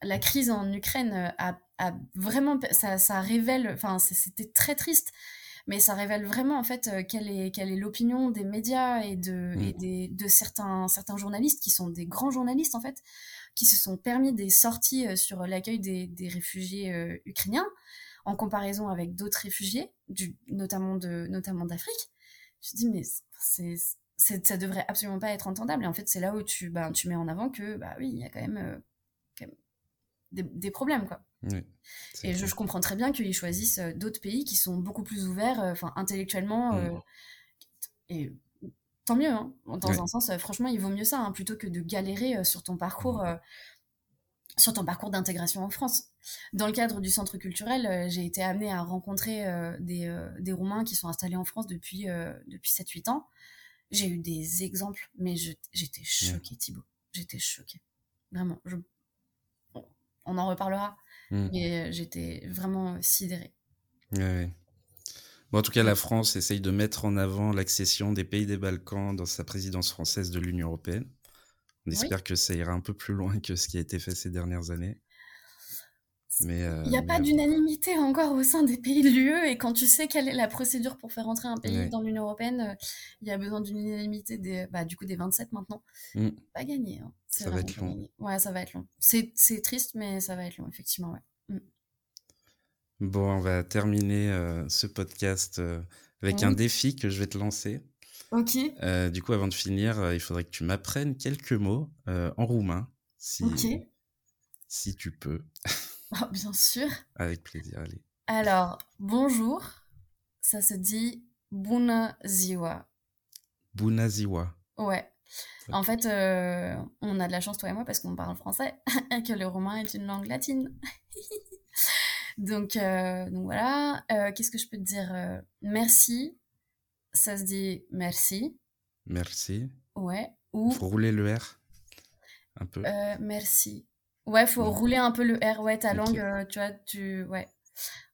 Speaker 2: la crise en Ukraine a, a vraiment, ça, ça révèle, enfin, c'était très triste mais ça révèle vraiment en fait euh, quelle est quelle est l'opinion des médias et de et mmh. des, de certains certains journalistes qui sont des grands journalistes en fait qui se sont permis des sorties sur l'accueil des, des réfugiés ukrainiens en comparaison avec d'autres réfugiés, du, notamment de notamment d'Afrique. Je me dis mais c'est ça devrait absolument pas être entendable. Et en fait, c'est là où tu, bah, tu mets en avant que, bah oui, il y a quand même, euh, des, problèmes, quoi. et je, comprends très bien qu'ils choisissent euh, d'autres pays qui sont beaucoup plus ouverts, euh, enfin, intellectuellement. Mmh. et tant mieux, hein. dans un sens, franchement, il vaut mieux ça, hein, plutôt que de galérer sur ton parcours. Mmh sur ton parcours d'intégration en France. Dans le cadre du centre culturel, euh, j'ai été amenée à rencontrer euh, des, euh, des, Roumains qui sont installés en France depuis, depuis 7-8 ans. J'ai eu des exemples, mais j'étais choquée, Thibaut. J'étais choquée. Vraiment. Je... On en reparlera. Mmh. Mais j'étais vraiment sidérée.
Speaker 1: Ouais, Bon, en tout cas, la France essaye de mettre en avant l'accession des pays des Balkans dans sa présidence française de l'Union européenne. On espère que ça ira un peu plus loin que ce qui a été fait ces dernières années.
Speaker 2: Mais il n'y a pas d'unanimité encore au sein des pays de l'UE et quand tu sais quelle est la procédure pour faire entrer un pays dans l'Union européenne, il y a besoin d'une unanimité des, bah, du coup des 27 maintenant. Mmh. Pas gagné. Hein.
Speaker 1: Ça va être long.
Speaker 2: Ouais, ça va être long. C'est triste, mais ça va être long, effectivement. Ouais. Mmh.
Speaker 1: Bon, on va terminer ce podcast avec un défi que je vais te lancer.
Speaker 2: Ok.
Speaker 1: Euh, du coup, avant de finir, euh, il faudrait que tu m'apprennes quelques mots euh, en roumain, si, si tu peux.
Speaker 2: Oh, bien sûr.
Speaker 1: Avec plaisir, allez.
Speaker 2: Alors, bonjour, ça se dit.
Speaker 1: Bună ziua.
Speaker 2: Ouais. En fait, on a de la chance, toi et moi, parce qu'on parle français et que le roumain est une langue latine. donc, donc voilà. Qu'est-ce que je peux te dire Merci ça se dit merci.
Speaker 1: Merci.
Speaker 2: Ouais.
Speaker 1: Ou. Faut rouler le R un peu.
Speaker 2: Euh, merci. Ouais, faut rouler un peu le R. Ouais, ta langue, euh, tu vois, tu. Ouais.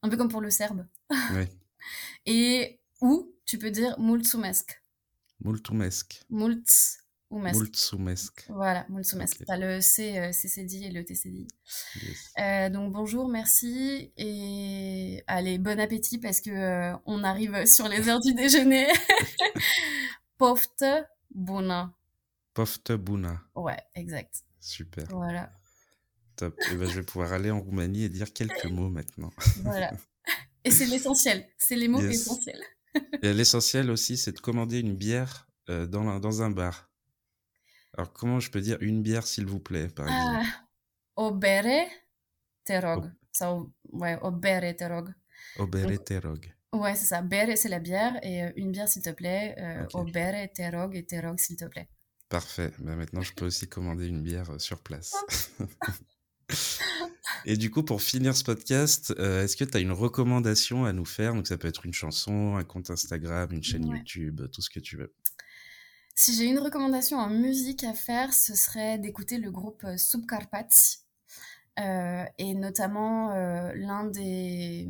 Speaker 2: Un peu comme pour le serbe.
Speaker 1: Oui.
Speaker 2: Et ou tu peux dire mulțumesc.
Speaker 1: Mulțumesc.
Speaker 2: Mulțumesc.
Speaker 1: Mulțumesc.
Speaker 2: Voilà, mulțumesc. T'as le C, euh, CCD et le TCD. Euh, donc bonjour, merci et allez, bon appétit parce que euh, on arrive sur les heures du déjeuner. Pofte buna.
Speaker 1: Pofte buna.
Speaker 2: Ouais, exact.
Speaker 1: Super.
Speaker 2: Voilà.
Speaker 1: Top. Et eh ben, je vais pouvoir aller en Roumanie et dire quelques mots maintenant.
Speaker 2: voilà. Et c'est l'essentiel. C'est les mots essentiels.
Speaker 1: et l'essentiel aussi, c'est de commander une bière dans, dans un bar. Alors, comment je peux dire une bière, s'il vous plaît, par exemple?
Speaker 2: ah, O bere, te rog. Ça, ouais, o bere, te rog.
Speaker 1: O bere, te rog.
Speaker 2: Ouais, c'est ça. Bere, c'est la bière. Et euh, une bière, s'il te plaît. Euh, O bere, te rog et te rog, s'il te plaît.
Speaker 1: Parfait. Ben, maintenant, je peux aussi commander une bière euh, sur place. Et du coup, pour finir ce podcast, euh, est-ce que tu as une recommandation à nous faire? Donc, ça peut être une chanson, un compte Instagram, une chaîne YouTube, tout ce que tu veux.
Speaker 2: Si j'ai une recommandation en musique à faire, ce serait d'écouter le groupe euh, Subcarpats. Euh, et notamment euh, l'un des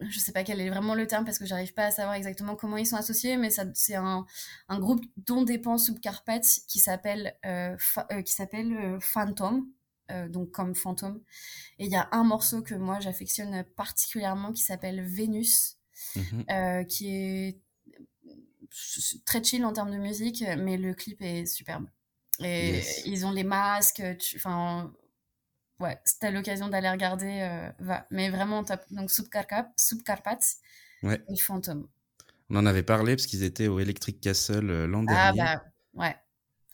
Speaker 2: je sais pas quel est vraiment le terme parce que j'arrive pas à savoir exactement comment ils sont associés, mais c'est un, un, groupe dont dépend Subcarpats qui s'appelle qui s'appelle Phantom, donc comme fantôme. Et il y a un morceau que moi j'affectionne particulièrement qui s'appelle Vénus, mmh qui est très chill en termes de musique, mais le clip est superbe. Et ils ont les masques, enfin, ouais, si t'as l'occasion d'aller regarder, va. Mais vraiment top. Donc Subcarpats
Speaker 1: ouais.
Speaker 2: et Fantôme.
Speaker 1: On en avait parlé parce qu'ils étaient au Electric Castle l'an
Speaker 2: ah,
Speaker 1: dernier.
Speaker 2: Ah bah, ouais.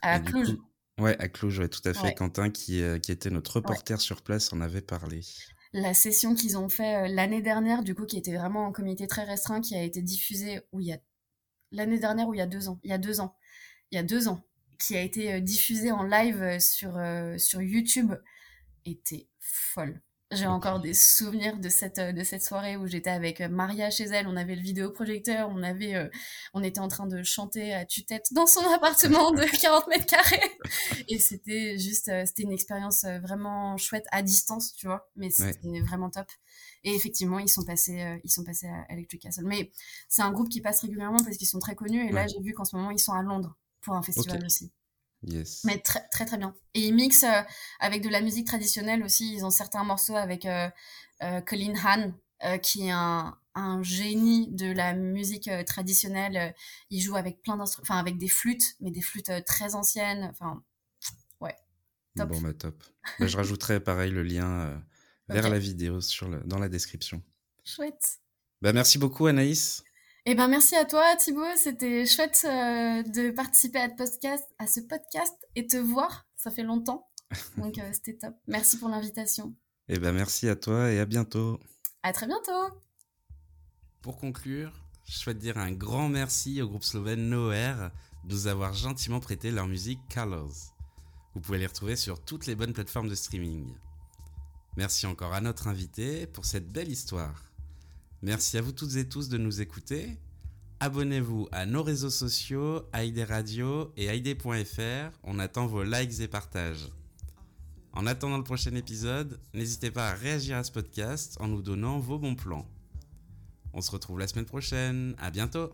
Speaker 2: À Cluj.
Speaker 1: ouais, à Cluj, ouais, tout à fait. Quentin, qui, qui était notre reporter sur place, en avait parlé
Speaker 2: la session qu'ils ont fait l'année dernière, du coup, qui était vraiment en comité très restreint, qui a été diffusée où il y a l'année dernière ou il y a deux ans, il y a deux ans, il y a deux ans, qui a été diffusée en live sur, sur YouTube, était folle. J'ai encore des souvenirs de cette, de cette soirée où j'étais avec Maria chez elle, on avait le vidéoprojecteur, on, avait, euh, on était en train de chanter à tue-tête dans son appartement de 40 mètres carrés. Et c'était juste, euh, c'était une expérience euh, vraiment chouette à distance, tu vois, mais c'était vraiment top. Et effectivement, ils sont passés, ils sont passés à Electric Castle. Mais c'est un groupe qui passe régulièrement parce qu'ils sont très connus. Et là, j'ai vu qu'en ce moment, ils sont à Londres pour un festival aussi. Mais très très très bien. Et ils mixent euh, avec de la musique traditionnelle aussi. Ils ont certains morceaux avec euh, euh, Colin Han, qui est un, un, génie de la musique traditionnelle. Il joue avec plein d'instruments, enfin avec des flûtes, mais des flûtes très anciennes. Enfin, ouais.
Speaker 1: Top. Bon, bah top. Bah, je rajouterai pareil le lien vers la vidéo sur le, dans la description.
Speaker 2: Chouette.
Speaker 1: Bah, merci beaucoup Anaïs.
Speaker 2: Eh ben merci à toi Thibaut, c'était chouette euh, de participer à, podcast, à ce podcast et te voir, ça fait longtemps, donc euh, c'était top. Merci pour l'invitation.
Speaker 1: Eh ben merci à toi et à bientôt.
Speaker 2: À très bientôt.
Speaker 1: Pour conclure, je souhaite dire un grand merci au groupe slovène Noer de nous avoir gentiment prêté leur musique Colors. Vous pouvez les retrouver sur toutes les bonnes plateformes de streaming. Merci encore à notre invité pour cette belle histoire. Merci à vous toutes et tous de nous écouter. Abonnez-vous à nos réseaux sociaux, ID Radio et ID.fr. On attend vos likes et partages. En attendant le prochain épisode, n'hésitez pas à réagir à ce podcast en nous donnant vos bons plans. On se retrouve la semaine prochaine. À bientôt!